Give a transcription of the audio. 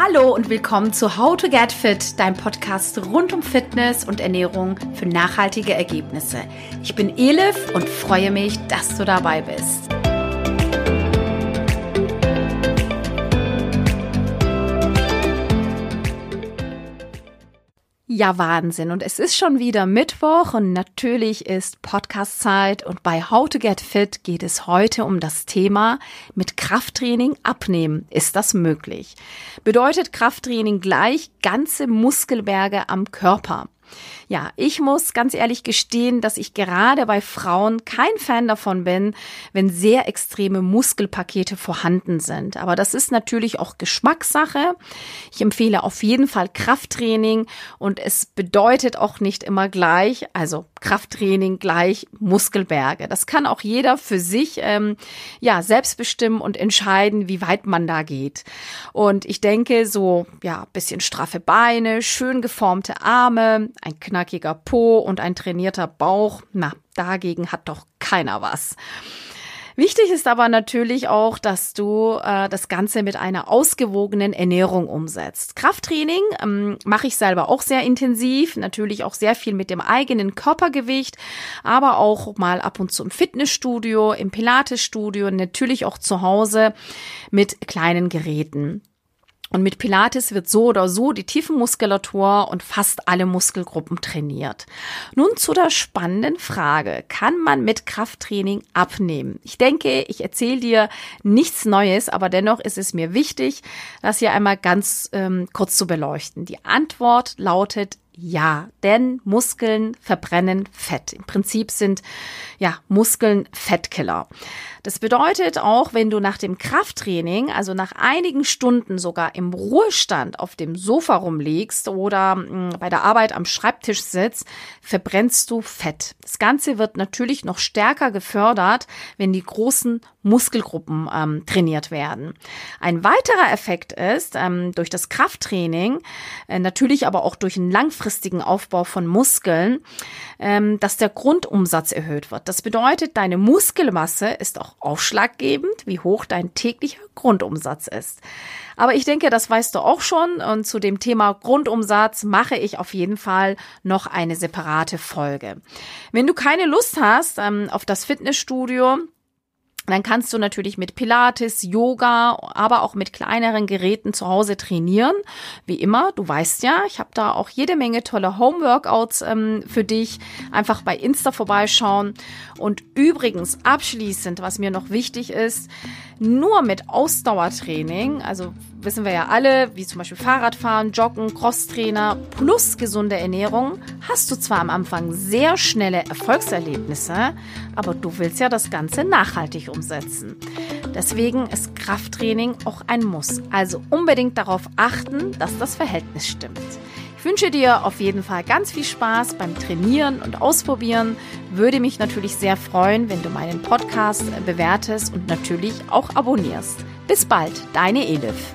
Hallo und willkommen zu How to Get Fit, dein Podcast rund um Fitness und Ernährung für nachhaltige Ergebnisse. Ich bin Elif und freue mich, dass du dabei bist. Ja, Wahnsinn. Und es ist schon wieder Mittwoch und natürlich ist Podcast-Zeit. Und bei How to Get Fit geht es heute um das Thema mit Krafttraining abnehmen. Ist das möglich? Bedeutet Krafttraining gleich ganze Muskelberge am Körper? Ja, ich muss ganz ehrlich gestehen, dass ich gerade bei Frauen kein Fan davon bin, wenn sehr extreme Muskelpakete vorhanden sind. Aber das ist natürlich auch Geschmackssache. Ich empfehle auf jeden Fall Krafttraining und es bedeutet auch nicht immer gleich, also Krafttraining gleich Muskelberge. Das kann auch jeder für sich ähm, ja selbst bestimmen und entscheiden, wie weit man da geht. Und ich denke, so ja bisschen straffe Beine, schön geformte Arme, ein knackiger Po und ein trainierter Bauch, na, dagegen hat doch keiner was. Wichtig ist aber natürlich auch, dass du äh, das Ganze mit einer ausgewogenen Ernährung umsetzt. Krafttraining ähm, mache ich selber auch sehr intensiv, natürlich auch sehr viel mit dem eigenen Körpergewicht, aber auch mal ab und zu im Fitnessstudio, im Pilatesstudio, natürlich auch zu Hause mit kleinen Geräten. Und mit Pilates wird so oder so die Tiefenmuskulatur und fast alle Muskelgruppen trainiert. Nun zu der spannenden Frage, kann man mit Krafttraining abnehmen? Ich denke, ich erzähle dir nichts Neues, aber dennoch ist es mir wichtig, das hier einmal ganz ähm, kurz zu beleuchten. Die Antwort lautet ja, denn Muskeln verbrennen Fett. Im Prinzip sind ja Muskeln Fettkiller. Das bedeutet auch, wenn du nach dem Krafttraining, also nach einigen Stunden sogar im Ruhestand auf dem Sofa rumliegst oder hm, bei der Arbeit am Schreibtisch sitzt, verbrennst du Fett. Das Ganze wird natürlich noch stärker gefördert, wenn die großen Muskelgruppen ähm, trainiert werden. Ein weiterer Effekt ist, ähm, durch das Krafttraining, äh, natürlich aber auch durch einen langfristigen Aufbau von Muskeln, ähm, dass der Grundumsatz erhöht wird. Das bedeutet, deine Muskelmasse ist auch ausschlaggebend, wie hoch dein täglicher Grundumsatz ist. Aber ich denke, das weißt du auch schon. Und zu dem Thema Grundumsatz mache ich auf jeden Fall noch eine separate Folge. Wenn du keine Lust hast ähm, auf das Fitnessstudio, dann kannst du natürlich mit Pilates, Yoga, aber auch mit kleineren Geräten zu Hause trainieren. Wie immer, du weißt ja, ich habe da auch jede Menge tolle Home-Workouts ähm, für dich. Einfach bei Insta vorbeischauen. Und übrigens, abschließend, was mir noch wichtig ist, nur mit Ausdauertraining, also wissen wir ja alle, wie zum Beispiel Fahrradfahren, Joggen, Crosstrainer plus gesunde Ernährung, hast du zwar am Anfang sehr schnelle Erfolgserlebnisse, aber du willst ja das Ganze nachhaltig umsetzen. Deswegen ist Krafttraining auch ein Muss. Also unbedingt darauf achten, dass das Verhältnis stimmt. Ich wünsche dir auf jeden Fall ganz viel Spaß beim Trainieren und Ausprobieren. Würde mich natürlich sehr freuen, wenn du meinen Podcast bewertest und natürlich auch abonnierst. Bis bald, deine Elif.